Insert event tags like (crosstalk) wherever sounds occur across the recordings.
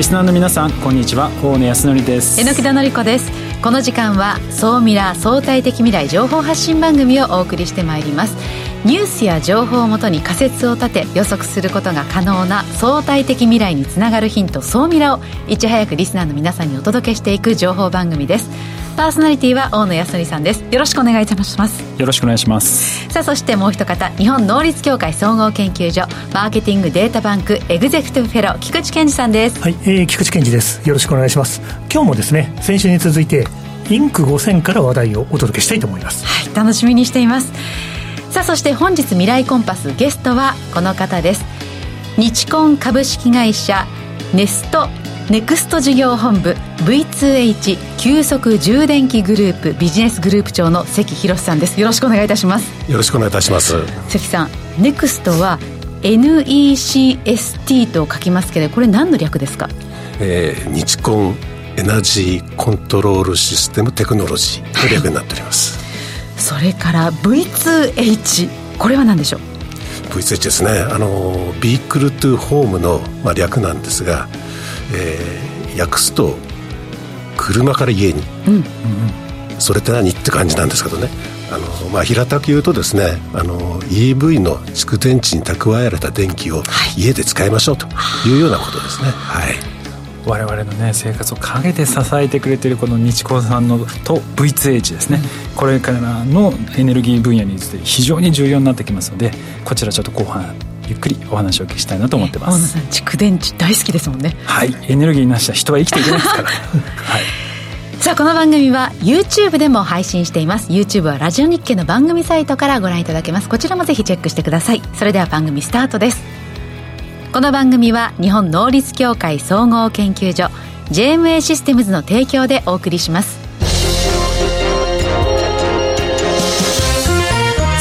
リスナーの皆さんこんにちは。大野康則です。榎田紀子です。この時間は総ミラ相対的未来情報発信番組をお送りしてまいります。ニュースや情報をもとに仮説を立て予測することが可能な相対的未来につながるヒント総ミラをいち早くリスナーの皆さんにお届けしていく情報番組です。パーソナリティは大野康則さんです。よろしくお願いいたします。よろしくお願いします。さあそしてもう一方日本能率協会総合研究所マーケティングデータバンクエグゼクティブフェロー菊池健二さんです。はい、えー、菊池健二です。よろしくお願いします。今日もですね先週に続いてインク5000から話題をお届けしたいと思います。はい楽しみにしています。さあそして本日未来コンパスゲストはこの方です。日コン株式会社ネストネクスト事業本部 V2H 急速充電器グループビジネスグループ長の関博さんです。よろしくお願いいたします。よろしくお願いいたします。関さんネクストは NECST と書きますけどこれ何の略ですか、えー、日コンエナジーコントロールシステムテクノロジーの略になっております、(laughs) それから V2H これは何でしょう？V2H ですね。あのビークルトゥホームの、まあ、略なんですがえー、訳すと車から家に、うんうんそれって何？って感じなんですけどね。あの、まあ、平たく言うとですねあの EV の蓄電池に蓄えられた電気を家で使いましょうというようなことですね。はい。我々のね生活を陰で支えてくれてるこの日光さんのと V2H ですね、うん、これからのエネルギー分野について非常に重要になってきますのでこちらちょっと後半ゆっくりお話をお聞きしたいなと思ってます、えー、蓄電池大好きですもんね。はい。エネルギーなしは人は生きていけないですから。(laughs) はい。さあこの番組は YouTube でも配信しています。YouTube はラジオ日経の番組サイトからご覧いただけます。こちらもぜひチェックしてください。それでは番組スタートです。この番組は日本能率協会総合研究所 JMA システムズの提供でお送りします。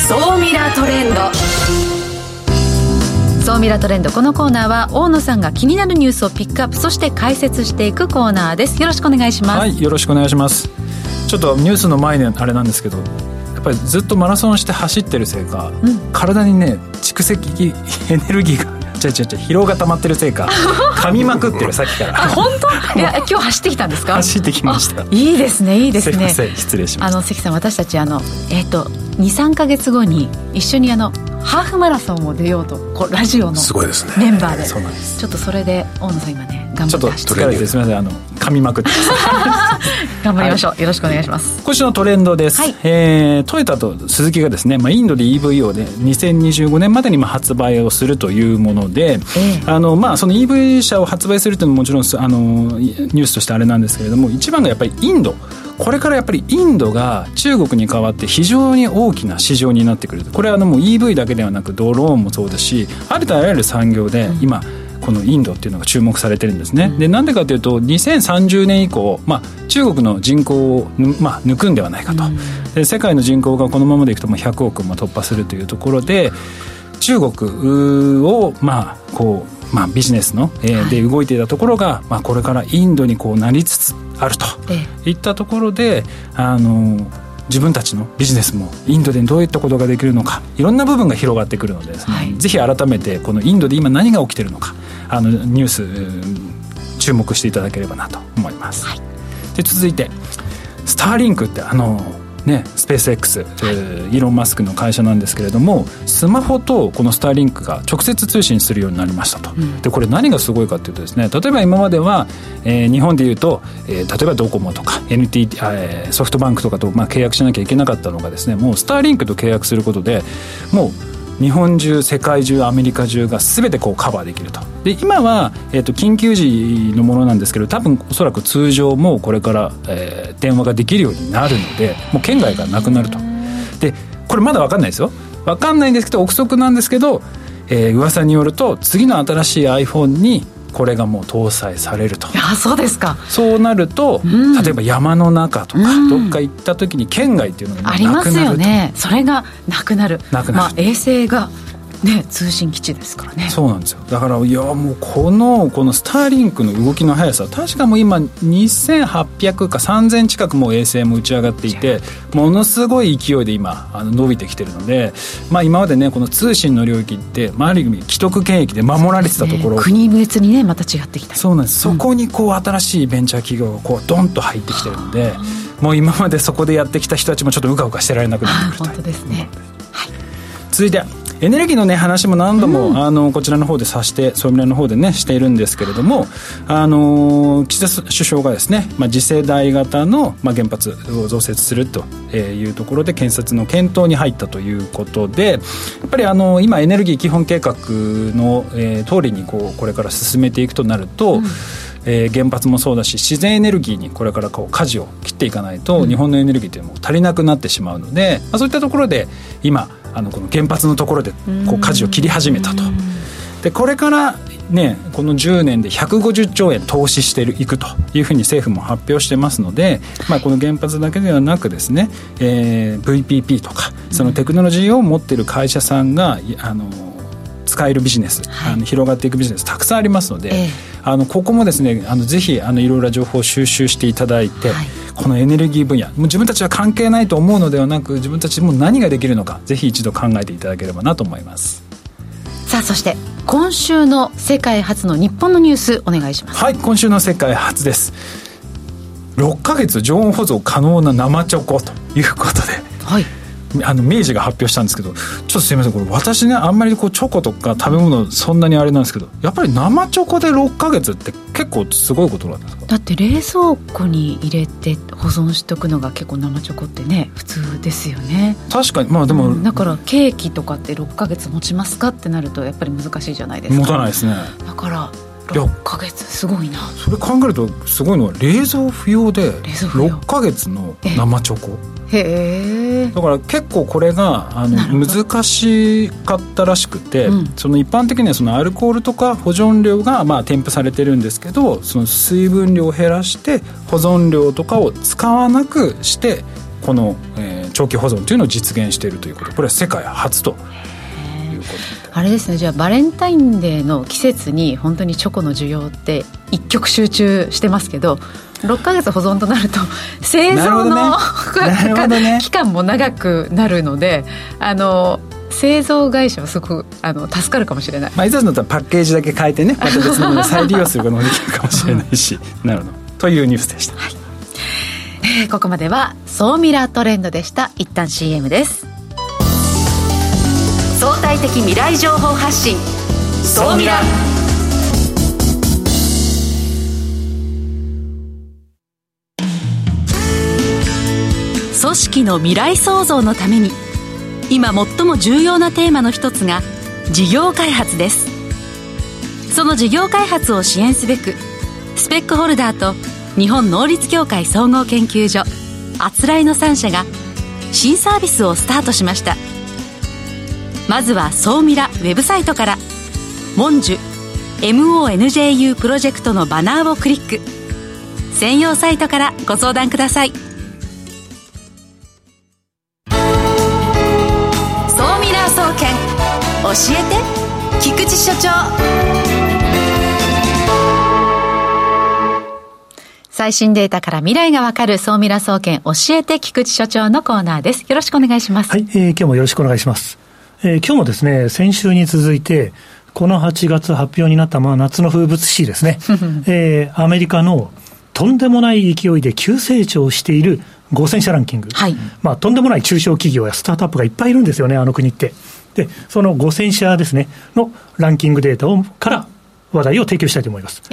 総ミラートレンド。総ミラトレンドこのコーナーは大野さんが気になるニュースをピックアップそして解説していくコーナーです。よろしくお願いします。はいよろしくお願いします。ちょっとニュースの前にあれなんですけどやっぱりずっとマラソンして走ってるせいか、うん、体にね蓄積エネルギーが (laughs) 違う違う違う疲労が溜まってるせいか (laughs) 噛みまくってるさっきから。あ本当？(laughs) いや今日走ってきたんですか？走ってきました。いいですねいいですね。失礼しました。あの関さん私たちあのえっ、ー、と23か月後に一緒にあのハーフマラソンを出ようとこうラジオのメンバーで、ね、ちょっとそれで大野さん今ね頑張ってちょっと疲れてすみません。あの噛みまくって。(laughs) 頑張りましょう、はい、よろしくお願いします。今週のトレンドです、はい、えー、トヨタとスズキがですね、まあ、インドで EV をで2025年までにまあ発売をするというもので、えー、あのまあその EV 車を発売するというのももちろんあのニュースとしてあれなんですけれども一番がやっぱりインドこれからやっぱりインドが中国に代わって非常に大きな市場になってくる。これはあのもう EV だけではなくドローンもそうですしありとあらゆる産業で今、このインドっていうのが注目されてるんですね。でなんでかというと2030年以降、まあ、中国の人口を、まあ、抜くんではないかと、で世界の人口がこのままでいくともう100億も突破するというところで中国をまあこうまあ、ビジネスの、えー、で動いていたところが、まあ、これからインドにこうなりつつあると。いったところで、あの自分たちのビジネスもインドでどういったことができるのかいろんな部分が広がってくるのでですね、はい、ぜひ改めてこのインドで今何が起きてるのかあのニュース注目していただければなと思います。はい、で続いてスターリンクってあのね、スペース X、はい、イーロン・マスクの会社なんですけれどもスマホとこのスターリンクが直接通信するようになりましたと、うん、でこれ何がすごいかというとですね例えば今までは、えー、日本でいうと、えー、例えばドコモとか NTT、えー、ソフトバンクとかと、まあ、契約しなきゃいけなかったのがですねもうスターリンクと契約することでもう日本中世界中アメリカ中が全てこうカバーできると。で今は、えーと、緊急時のものなんですけど多分おそらく通常もこれから、えー、電話ができるようになるのでもう県外がなくなると。でこれまだ分かんないですよ。分かんないんですけど憶測なんですけど、えー、噂によると次の新しい iPhone にこれがもう搭載されると。あそうですか。そうなると、うん、例えば山の中とか、うん、どっか行った時に県外っていうのがありますよね。それがなくなる。なくなる、まあ、衛星がね、通信基地ですからね。そうなんですよ。だからいやもうこのこのスターリンクの動きの速さ確かもう今2800か3000近くも衛星も打ち上がっていてものすごい勢いで今あの伸びてきてるので、まあ、今までねこの通信の領域って、まあ、ある意味既得権益で守られてたところ、ね、国別にねまた違ってきた。そうなんです、そこにこう新しいベンチャー企業がこうドンと入ってきてるのでもう今までそこでやってきた人たちもちょっとうかうかしてられなくなってくると本当ですね、はい、続いてエネルギーの、ね、話も何度も、うん、あのこちらの方でさして、総務連の方でね、しているんですけれども、あの岸田首相がですね、まあ、次世代型の、まあ、原発を増設するというところで、建設の検討に入ったということで、やっぱりあの今、エネルギー基本計画の、えー、通りにこうこれから進めていくとなると、うんえー、原発もそうだし自然エネルギーにこれからこう舵を切っていかないと、日本のエネルギーというのも足りなくなってしまうので、まあ、そういったところで今あのこの原発のところでこう舵を切り始めたと。でこれからね、この10年で150兆円投資していくというふうに政府も発表してますので、まあ、この原発だけではなくですね、えー、VPP とかそのテクノロジーを持っている会社さんがあの使えるビジネス、はい、あの広がっていくビジネスたくさんありますので、えあのここもですねあのぜひあのいろいろ情報を収集していただいて、はい、このエネルギー分野もう自分たちは関係ないと思うのではなく自分たちも何ができるのかぜひ一度考えていただければなと思います。さあそして今週の世界初の日本のニュースお願いします。はい今週の世界初です。6か月常温保存可能な生チョコということで、はい、あの明治が発表したんですけどちょっとすみませんこれ私ねあんまりこうチョコとか食べ物そんなにあれなんですけどやっぱり生チョコで6か月って結構すごいことなんですか？だって冷蔵庫に入れて保存しとくのが結構生チョコってね普通ですよね。確かに。まあでも、うん、だからケーキとかって6か月持ちますかってなるとやっぱり難しいじゃないですか。持たないですね。だから6か月。すごいな。それ考えるとすごいのは冷蔵不要で6か月の生チョコ。へえ。だから結構これがあの難しかったらしくて、うん、その一般的にはそのアルコールとか保存量がまあ添付されてるんですけどその水分量を減らして保存量とかを使わなくしてこの、えー、長期保存というのを実現しているということ。これは世界初とあれですね。じゃあバレンタインデーの季節に本当にチョコの需要って一極集中してますけど6か月保存となると (laughs) 製造の、ね。(laughs) ね、期間も長くなるのであの製造会社はすごくあの助かるかもしれない、まあ、いざだったらパッケージだけ変えてねまた別のもの再利用することもできるかもしれないし。なるほど。というニュースでした、はい。えー、ここまでは「総ミラートレンド」でした。一旦 CM です相対的未来情報発信。総ミラ組織の未来創造のために今最も重要なテーマの一つが事業開発です。その事業開発を支援すべくスペックホルダーと日本能率協会総合研究所あつらいの3社が新サービスをスタートしました「まずは総ミラウェブサイトから「モンジュ MONJU プロジェクト」のバナーをクリック専用サイトからご相談ください総ミラー総研教えて菊池所長最新データから未来がわかる総ミラ総研教えて菊池所長のコーナーです。よろしくお願いします。はい、えー、今日もよろしくお願いします。えー、今日もですね、先週に続いて、この8月発表になった、まあ、夏の風物詩ですね、(laughs) えー、アメリカのとんでもない勢いで急成長している5000社ランキング、はい、まあ、とんでもない中小企業やスタートアップがいっぱいいるんですよね、あの国って。で、その5000社ですね、のランキングデータをから話題を提供したいと思います。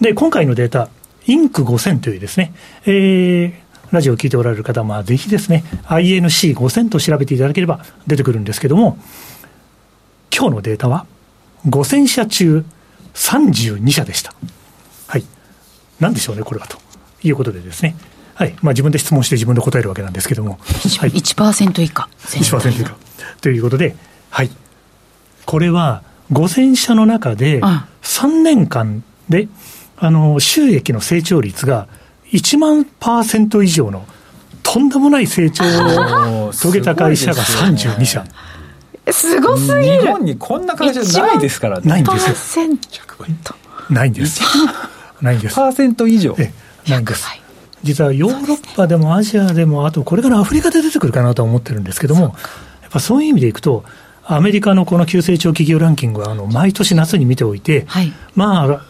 で、今回のデータ、インク5000というですね、えー、ラジオを聞いておられる方は、ぜひですね、INC5000 と調べていただければ出てくるんですけども、今日のデータは5000社中32社でした。はい。なんでしょうね、これはということでですね。はい。まあ自分で質問して自分で答えるわけなんですけども。はい、1%以下。1%以下。ということで、はい。これは5000社の中で3年間で、あの、収益の成長率が1万パーセント以上のとんでもない成長を遂げた会社が (laughs) 32社。すごすぎる。日本にこんな会社ないですから。ねないんですよ100%ないんです。ないんです。パーセント以上。えないんです。実はヨーロッパでもアジアでもあとこれからアフリカで出てくるかなとは思ってるんですけどもやっぱそういう意味でいくとアメリカのこの急成長企業ランキングはあの毎年夏に見ておいて、はい。まあ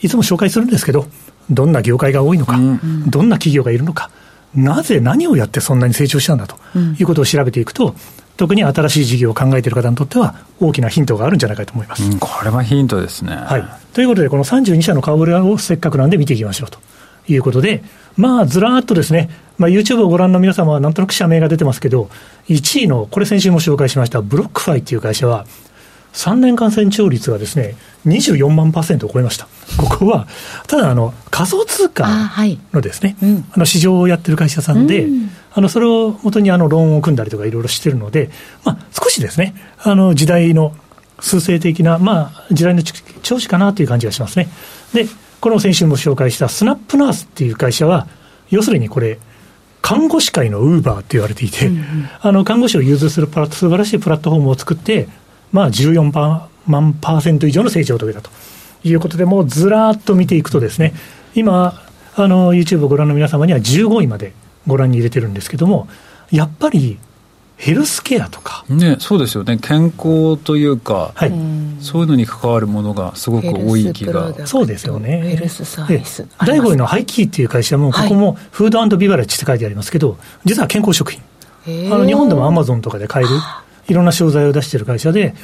いつも紹介するんですけどどんな業界が多いのか、うんどんな企業がいるのかなぜ何をやってそんなに成長したんだということを調べていくと、特に新しい事業を考えている方にとっては大きなヒントがあるんじゃないかと思います。うんこれはヒントですね。はい、ということで、この32社の顔ぶれをせっかくなんで見ていきましょうということで、まあ、ずらーっとですね、まあ、YouTube をご覧の皆様はなんとなく社名が出てますけど、1位の、これ先週も紹介しました、 BlockFi っていう会社は、3年間成長率がですね、24万パーセントを超えました。ここは、ただあの、仮想通あ貨はいのですね、うんあの市場をやってる会社さんで、うんあのそれを元にあのローンを組んだりとかいろいろしてるので、まあ、少しですね、あの時代の数勢的な、まあ、時代の調子かなという感じがしますね。で、この先週も紹介したスナップナースっていう会社は、要するにこれ、看護師界のウーバーって言われていて、あの看護師を融通するプラ素晴らしいプラットフォームを作って、まあ、14パー万パーセント以上の成長を遂げたということで、もうずらーっと見ていくとですね、今、あの YouTube をご覧の皆様には15位までご覧に入れてるんですけども、やっぱりヘルスケアとか、ね、そうですよね。健康というか、はい、そういうのに関わるものがすごく多い気が。そうですよね。ヘルスサービスで第5位のハイキーっていう会社も、ここもフードビバレッジって書いてありますけど、実は健康食品。あの日本でもアマゾンとかで買える、いろんな商材を出してる会社で、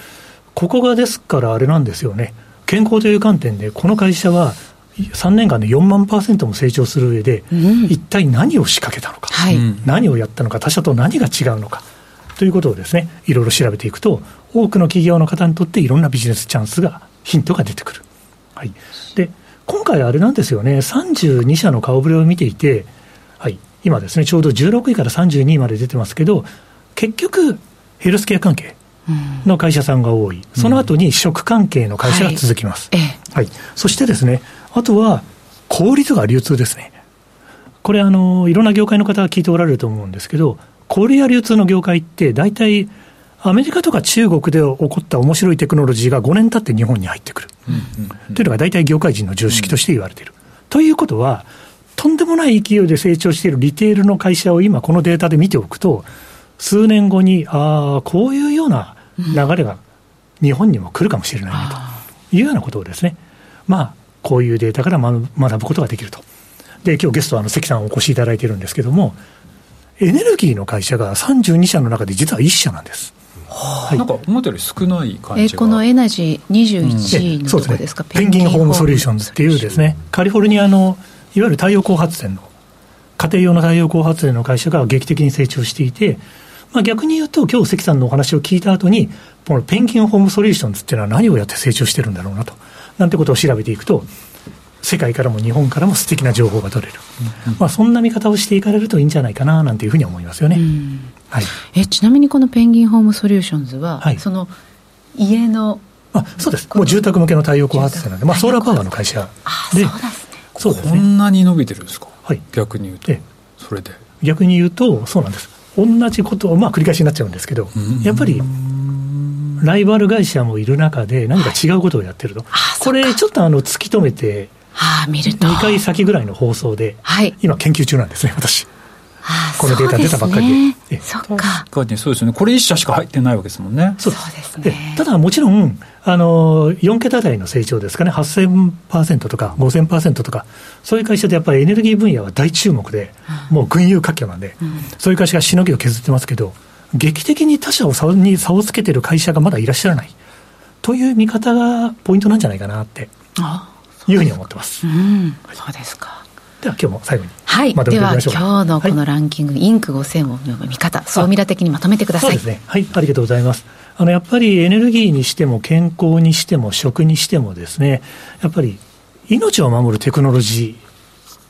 ここがですからあれなんですよね、健康という観点で、この会社は3年間で4万パーセントも成長する上で、うん。一体何を仕掛けたのか、はい、うん。何をやったのか、他社と何が違うのかということをですね、いろいろ調べていくと、多くの企業の方にとっていろんなビジネスチャンスが、ヒントが出てくる。はい、で今回、あれなんですよね、32社の顔ぶれを見ていて、はい、今ですね、ちょうど16位から32位まで出てますけど、結局、ヘルスケア関係の会社さんが多い、その後に食関係の会社が続きます。ええはい、そしてですね、あとは、小売とか流通ですね。これあの、いろんな業界の方が聞いておられると思うんですけど、小売や流通の業界って、大体、アメリカとか中国で起こった面白いテクノロジーが5年経って日本に入ってくる。というのが大体業界人の常識として言われている。ということは、とんでもない勢いで成長しているリテールの会社を今このデータで見ておくと、数年後に、ああ、こういうような流れが日本にも来るかもしれないねというようなことをですね、まあ、こういうデータから学ぶことができると。で、今日ゲストはあの関さんお越しいただいているんですけども、エネルギーの会社が32社の中で実は1社なんです。はいなんか思ったより少ない感じが。えこのエナジー21位のそうですねとこですか、ペンギンホームソリューションズっていうですね、カリフォルニアのいわゆる太陽光発電の、家庭用の太陽光発電の会社が劇的に成長していて、まあ、逆に言うと、今日関さんのお話を聞いた後に、このペンギンホームソリューションズっていうのは何をやって成長してるんだろうなと、なんてことを調べていくと、世界からも日本からも素敵な情報が取れる、まあ、そんな見方をしていかれるといいんじゃないかななんていうふうに思いますよね。はい。えちなみにこのペンギンホームソリューションズは、はい。その家のあそうです、もう住宅向けの太陽光発電なんで、まあ、ソーラーパワーの会社あで、そうですね。こね。んなに伸びてるんですか、はい。逆に言うとええ、それで。逆に言うと、そうなんです。同じことを、まあ繰り返しになっちゃうんですけど、やっぱり、ライバル会社もいる中で何か違うことをやってると。これ、ちょっとあの、突き止めて、ああ見ると。2回先ぐらいの放送で、はい。今研究中なんですね、私。ああこのデータ出たばっかりで。そうですええ。ねそっか。確かにそうですよね。これ一社しか入ってないわけですもんね。そうです。でね。ただもちろん、あの、4桁台の成長ですかね、8000%とか5000%とか、そういう会社でやっぱりエネルギー分野は大注目で、もう群雄割拠なんで、そういう会社がしのぎを削ってますけど、劇的に他社を差に差をつけてる会社がまだいらっしゃらない。という見方がポイントなんじゃないかなってあいうふうに思ってます。うん。そうですかでは今日も最後にはい、まとめではておきましょうか。今日のこのはいランキング、インク5000をの見方総ミラ的にまとめてくださいそうですね。はい、ありがとうございます。あの、やっぱりエネルギーにしても健康にしても食にしてもですね、やっぱり命を守るテクノロジ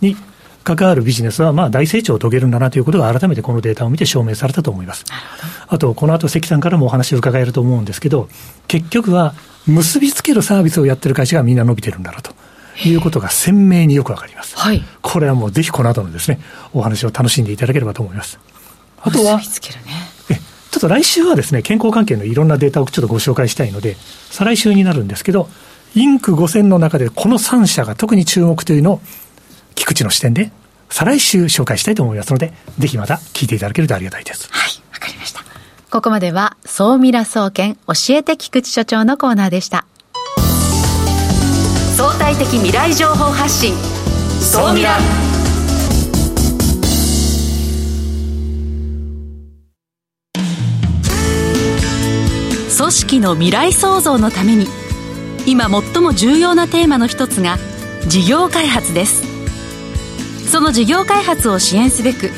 ーに関わるビジネスはまあ大成長を遂げるんだなということが改めてこのデータを見て証明されたと思います。あと、この後関さんからもお話を伺えると思うんですけど、結局は結びつけるサービスをやってる会社がみんな伸びてるんだなということが鮮明によくわかります。はいこれはもうぜひこの後のですね、お話を楽しんでいただければと思います。あとはねえたと来週はですね、健康関係のいろんなデータをちょっとご紹介したいので、再来週になるんですけど、インク5000の中でこの3社が特に注目というのを、菊池の視点で、再来週紹介したいと思いますので、ぜひまた聞いていただけるとありがたいです。はい、わかりました。ここまでは、総ミラ総研教えて菊池所長のコーナーでした。相対的未来情報発信、総ミラ。組織の未来創造のために今最も重要なテーマの一つが事業開発です。その事業開発を支援すべく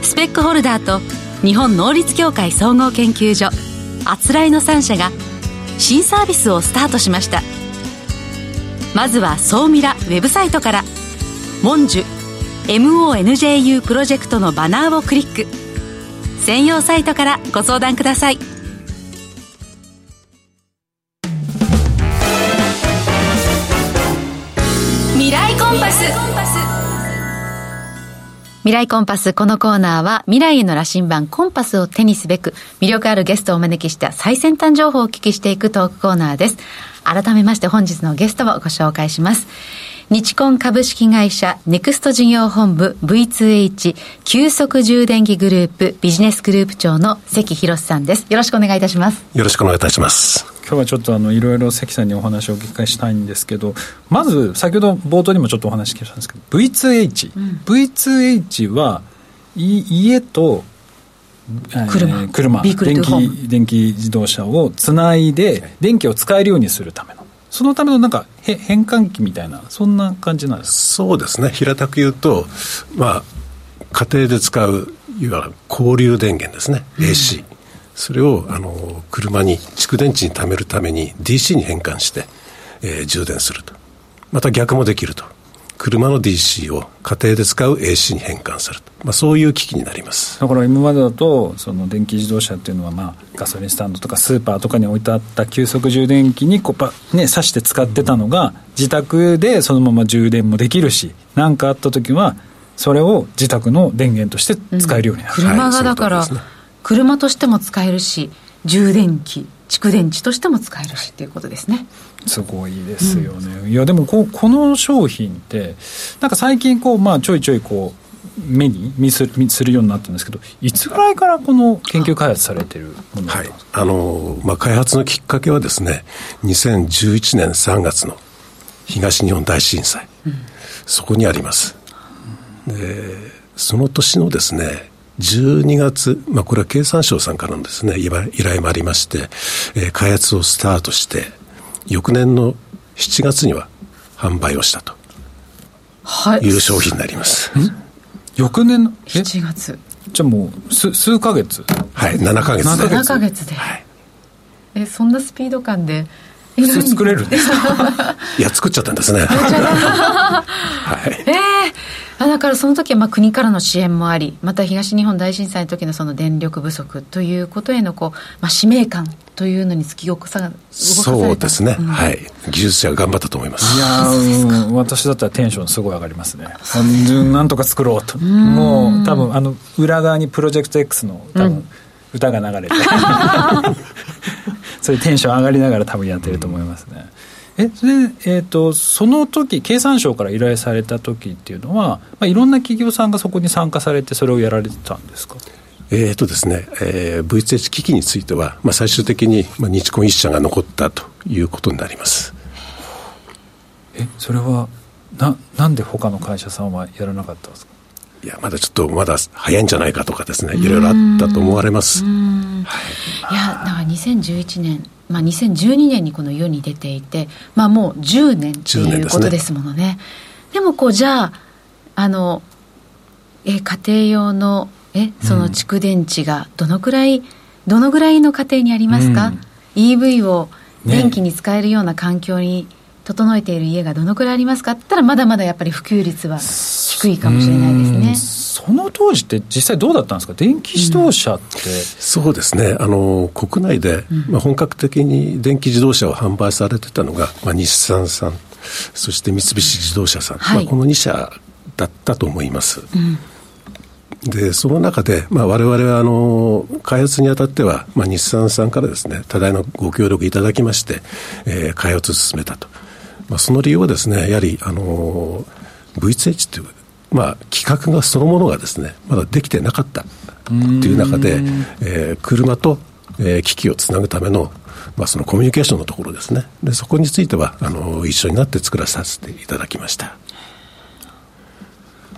スペックホルダーと日本能率協会総合研究所あつらいの3社が新サービスをスタートしました。まずは総ミラウェブサイトから「モンジュ MONJU プロジェクト」のバナーをクリック専用サイトからご相談ください未来コンパス。このコーナーは未来への羅針盤コンパスを手にすべく魅力あるゲストをお招きした最先端情報をお聞きしていくトークコーナーです。改めまして本日のゲストをご紹介します。日コン株式会社ネクスト事業本部 V2H 急速充電器グループビジネスグループ長の関博さんです。よろしくお願いいたします。よろしくお願いいたします。今日はちょっとあのいろいろ関さんにお話をお聞きしたいんですけどまず先ほど冒頭にもちょっとお話聞いたんですけど V2H、うん、V2H はい家と車,、車電気電気自動車をつないで電気を使えるようにするためのそのためのなんか変換器みたいなそんな感じなんですそうですね。平たく言うとまあ家庭で使ういわゆる交流電源ですね、うん、AC それをあの車に蓄電池に貯めるために DC に変換して、えー、充電すると。また逆もできると車の DC を家庭で使う AC に変換すると、まあ、そういう機器になります。だから今までだとその電気自動車っていうのは、まあ、ガソリンスタンドとかスーパーとかに置いてあった急速充電器にこうパ、ね、挿して使ってたのが自宅でそのまま充電もできるし何かあった時はそれを自宅の電源として使えるようになる、うん、車がだから、はい、車としても使えるし充電器蓄電池としても使えるしっていうことですね。すごいですよね、うん、いやでもここの商品ってなんか最近こう、まあ、ちょいちょいこう目に見す見するようになったんですけどいつぐらいからこの研究開発されてるものはい。あのまあ、開発のきっかけはですね2011年3月の東日本大震災、うん、そこにあります。でその年のですね12月、まあ、これは経産省さんからのですね依頼もありまして、えー、開発をスタートして翌年の7月には販売をしたと、はい、いう商品になります。翌年の？7月。じゃあもう数数ヶ月？はい7ヶ月で。7ヶ月で、はい、えそんなスピード感で普通作れるんです。か (laughs) いや作っちゃったんですね。はい、ええー、だからその時はまあ国からの支援もありまた東日本大震災の時のその電力不足ということへのこう、まあ、使命感というのに突き動かさそうですね、うん、はい。技術者が頑張ったと思います。いや私だったらテンションすごい上がりますね。なんとか作ろうと。もう多分あの裏側にプロジェクト X の多分、歌が流れて (laughs) そういうテンション上がりながら多分やってると思いますね。えそれで、えーと、その時経産省から依頼された時っていうのは、まあ、いろんな企業さんがそこに参加されてそれをやられてたんですか？えーとですねえー、V2H 機器については、まあ、最終的に、まあ、日コン1社が残ったということになります。えそれはななんで他の会社さんはやらなかったんですか？いやまだちょっとまだ早いんじゃないかとかですねいろいろあったと思われます、はい、いやだから2011年まあ、2012年にこの世に出ていて、まあ、もう10年っていうことですものね。でね。でもこうじゃああのえ家庭用のえその蓄電池がどのくらい、うん、どのぐらいの家庭にありますか、うん、EV を電気に使えるような環境に整えている家がどのくらいありますか？って言ったらまだまだやっぱり普及率は低いかもしれないですね。その当時って実際どうだったんですか？電気自動車って、うん、そうですね。あの国内で、まあ、本格的に電気自動車を販売されてたのが、まあ、日産さんそして三菱自動車さん、はい、まあ、この2社だったと思います、うん。でその中で、まあ、我々はあの開発にあたっては、まあ、日産さんからですね多大のご協力いただきまして、えー、開発を進めたと、まあ、その理由はですねやはりあの V2H という、まあ、規格がそのものがですねまだできてなかったという中で、えー、車と、えー、機器をつなぐためのまあ、そのコミュニケーションのところですね。でそこについてはあの一緒になって作らさせていただきました。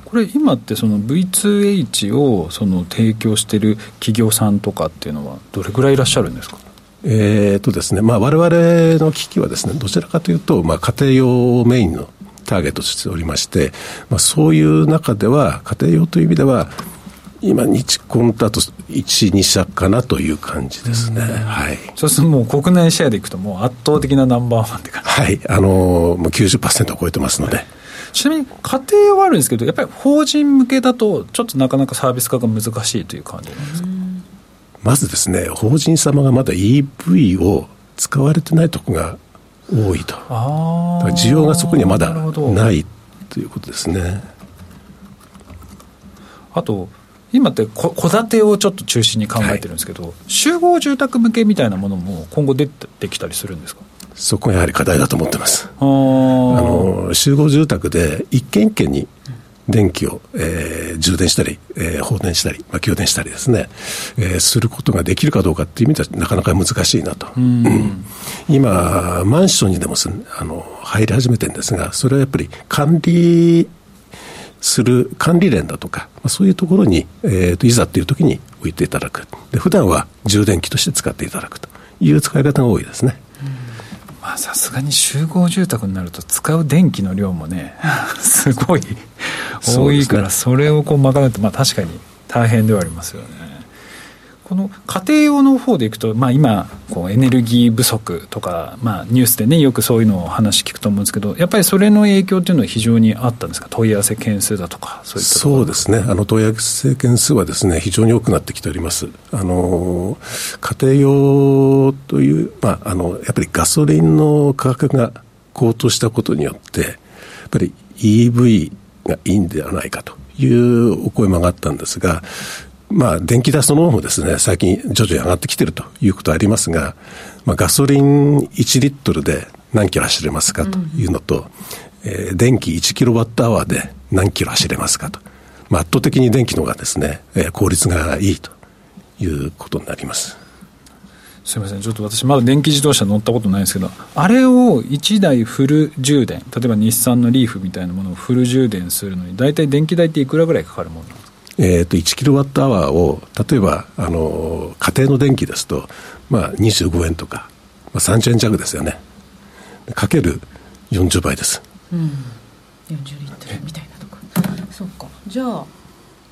これ今ってその V2H をその提供している企業さんとかっていうのはどれぐらいいらっしゃるんですか？えーとですねまあ、我々の機器はですねどちらかというと、まあ、家庭用メインのターゲットとしておりまして、まあ、そういう中では家庭用という意味では今、日コンだと1、2社かなという感じですね。はい。そうするともう国内シェアでいくと、もう圧倒的なナンバーワンって感じはい。あのー、もう90%を超えてますので。ちなみに家庭はあるんですけど、やっぱり法人向けだと、ちょっとなかなかサービス化が難しいという感じなんですか？まずですね、法人様がまだ EV を使われてないところが多いと。需要がそこにはまだないということですね。あと、今って戸建てをちょっと中心に考えてるんですけど、はい、集合住宅向けみたいなものも今後出てきたりするんですか？そこがやはり課題だと思ってます。あの集合住宅で一軒一軒に電気を、えー、充電したり、えー、放電したり、まあ、給電したりですね、えー、することができるかどうかっていう意味ではなかなか難しいなと。うん、今、マンションにでもあの入り始めてるんですが、それはやっぱり管理する管理連だとか、まあ、そういうところに、えーと、いざっていう時に置いていただく。で普段は充電器として使っていただくと。いう使い方が多いですね。まあさすがに集合住宅になると使う電気の量もね (laughs) すごい多いからそれをこう賄うとまあ確かに大変ではありますよね。この家庭用の方でいくと、まあ、今こうエネルギー不足とか、まあ、ニュースでねよくそういうのを話聞くと思うんですけどやっぱりそれの影響っていうのは非常にあったんですか？問い合わせ件数だとかそういったそうですね。あの問い合わせ件数はですね非常に多くなってきております。あの家庭用という、まあ、あのやっぱりガソリンの価格が高騰したことによってやっぱり EV がいいんではないかというお声も上がったんですがまあ、電気代そのものもですね、最近徐々に上がってきてるということはありますが、まあ、ガソリン1リットルで何キロ走れますかというのと、うん、えー、電気1キロワットアワーで何キロ走れますかと。まあ、圧倒的に電気の方がですね、えー、効率がいいということになります。すみません、ちょっと私、まだ電気自動車乗ったことないんですけど、あれを1台フル充電、例えば日産のリーフみたいなものをフル充電するのに、大体電気代っていくらぐらいかかるものなんですか？えー、と1キロワットアワーを例えばあの家庭の電気ですと、まあ、25円とか、まあ、30円弱ですよね。かける40倍です、うん、40リットルみたいなとかそうか。じゃあ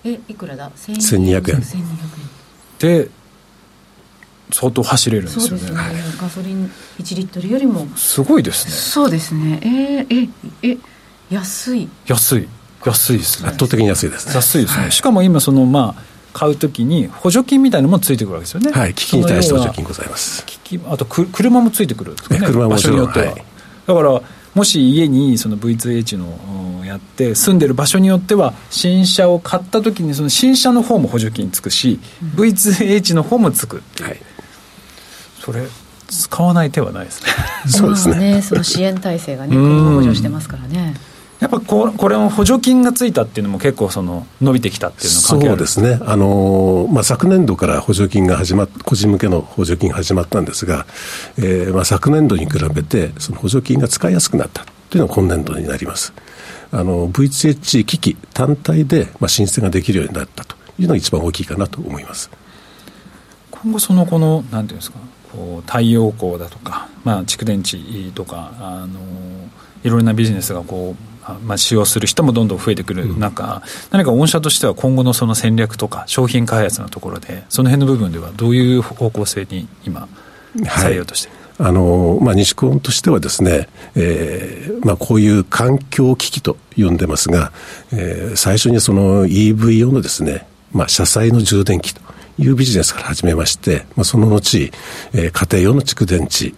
えいくらだ？1200円。1200円。で相当走れるんですよね、ね、ガソリン1リットルよりも。すごいですね。そうですね。えー、ええ安い。安い。安いですね。圧倒的に安いですね。安いですね、はい、しかも今そのまあ買うときに補助金みたいなのもついてくるわけですよね。はい。機器に対して補助金ございます。機器あとく車もついてくるんですかね。車も場所によっては、はい、だからもし家にその V2H のやって住んでる場所によっては新車を買った時にその新車の方も補助金つくし、うん、V2H の方もつくっていう、はい、それ使わない手はないですね。(laughs) そうですね。ねその支援体制がね補助してますからね。やっぱここれも補助金がついたっていうのも結構その伸びてきたっていうのは関係あるそうですね、あのまあ、昨年度から補助金が始まっ個人向けの補助金が始まったんですが、えーまあ、昨年度に比べてその補助金が使いやすくなったというのが今年度になります。あの VHH 機器単体で、まあ、申請ができるようになったというのが一番大きいかなと思います。今後そのこのなんていうんですか？太陽光だとか、まあ、蓄電池とかあのいろいろなビジネスがこうまあ、使用する人もどんどん増えてくる中、うん、何か御社としては今後のその戦略とか商品開発のところでその辺の部分ではどういう方向性に今されようとしてはい、あのまあ、西コンとしてはですね、えーまあ、こういう環境機器と呼んでますが、えー、最初にその EV 用のですね、まあ、車載の充電器というビジネスから始めまして、まあ、その後、えー、家庭用の蓄電池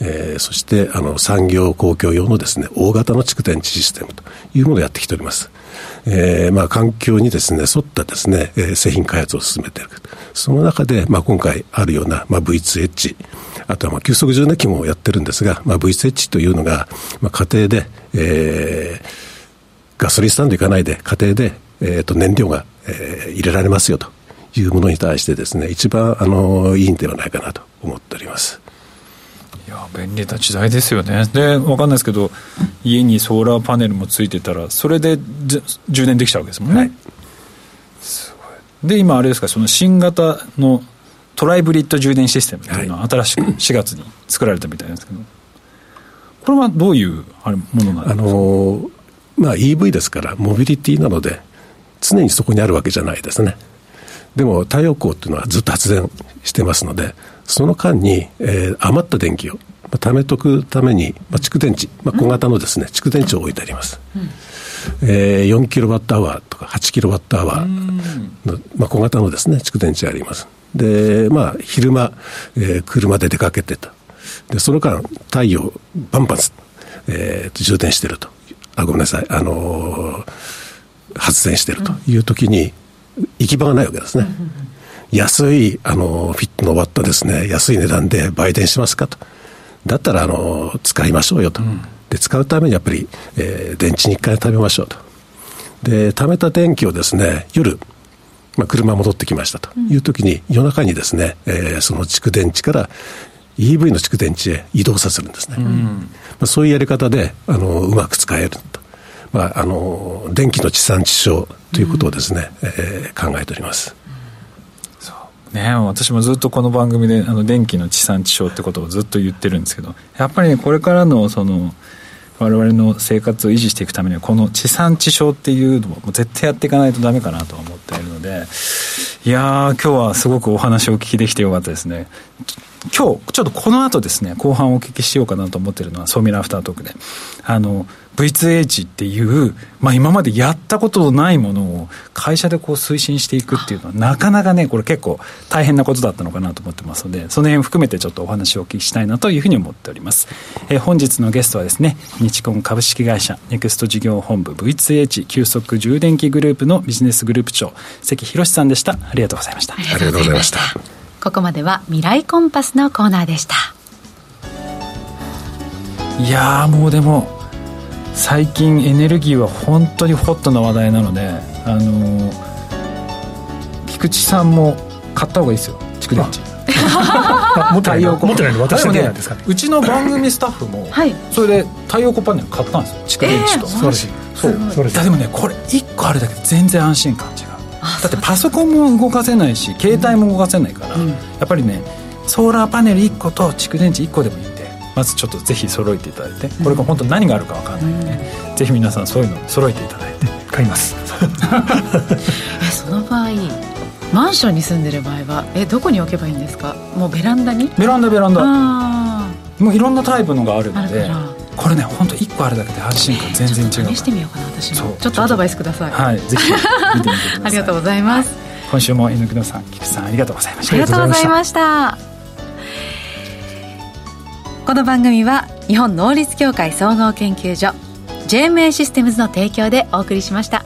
えー、そしてあの産業公共用のですね大型の蓄電池システムというものをやってきております。えー、まあ環境にですね、沿ったですね、えー、製品開発を進めている。その中で、まあ今回あるような、まあ V2H、あとはまあ急速充電器もやってるんですが、まあ V2H というのが、まあ家庭で、えー、ガソリンスタンド行かないで、家庭で、えー、と燃料が、えー、入れられますよというものに対してですね、一番あのいいんではないかなと思っております。いや便利な時代ですよね。で、わかんないですけど、家にソーラーパネルもついてたら、それで充電できちゃうわけですもんね。はい、すごい。で、今あれですか、その新型のトライブリッド充電システムっていうのは新しく4月に作られたみたいなんですけど、これはどういうあれものなんですか？あのまあ、EV ですから、モビリティなので、常にそこにあるわけじゃないですね。でも太陽光っていうのはずっと発電してますので、その間に、えー、余った電気を、まあ、貯めとくために、まあ、蓄電池、まあ、小型のですね、蓄電池を置いてあります。うん、えー、4キロワットアワーとか8キロワットアワーの、まあ、小型のですね、蓄電池あります。で、まあ、昼間、えー、車で出かけてた。で、その間、太陽バンバン、えー、充電してると。あ、ごめんなさい。あのー、発電してるという時に、行き場がないわけですね。安い、あの、フィットのワットですね、安い値段で売電しますかと。だったら、あの、使いましょうよと。で、使うためにやっぱり、えー、電池に一回食べましょうと。で、貯めた電気をですね、夜、まあ、車戻ってきましたという時に、夜中にですね、えー、その蓄電池から EV の蓄電池へ移動させるんですね。うん、まあ、そういうやり方で、あの、うまく使えると。まあ、あの電気の地産地消ということをですね、うん、えー、考えております。ね、私もずっとこの番組であの電気の地産地消ってことをずっと言ってるんですけどやっぱり、ね、これからのその我々の生活を維持していくためにはこの地産地消っていうのも絶対やっていかないとダメかなと思っているのでいや今日はすごくお話をお聞きできてよかったですね。今日ちょっとこの後ですね後半お聞きしようかなと思ってるのはソーミラアフタートークで。あの V2H っていう、まあ、今までやったことのないものを会社でこう推進していくっていうのはなかなかねこれ結構大変なことだったのかなと思ってますのでその辺含めてちょっとお話をお聞きしたいなというふうに思っております、えー、本日のゲストはですね日コン株式会社ネクスト事業本部 V2H 急速充電器グループのビジネスグループ長関博さんでした。ありがとうございました。ありがとうございました。ここまでは未来コンパスのコーナーでした。いやもうでも最近エネルギーは本当にホットな話題なのであの菊池さんも買った方がいいですよ。蓄電池持ってないの？私だけなんですかね。うちの番組スタッフも、はい、それで太陽光パネル買ったんですよ。蓄電池と、えー、素晴らしい。そうでもねこれ1個あるだけで全然安心感違う。だってパソコンも動かせないし携帯も動かせないから、うん、やっぱりねソーラーパネル1個と蓄電池1個でもいいまずちょっとぜひ揃えていただいてこれが本当何があるか分かんないんで、ね、うん、ぜひ皆さんそういうの揃えていただいて買います。え (laughs) その場合マンションに住んでる場合はえどこに置けばいいんですか？もうベランダに？ベランダベランダ。もういろんなタイプのがあるのでこれね本当一個あるだけで安心感全然違う、試してみようかな私も。ちょっとアドバイスください。はいぜひ見てみてください。(laughs) ありがとうございます、今週も犬久野さん菊池さんありがとうございました。ありがとうございましたこの番組は日本能率協会総合研究所 JMA システムズの提供でお送りしました。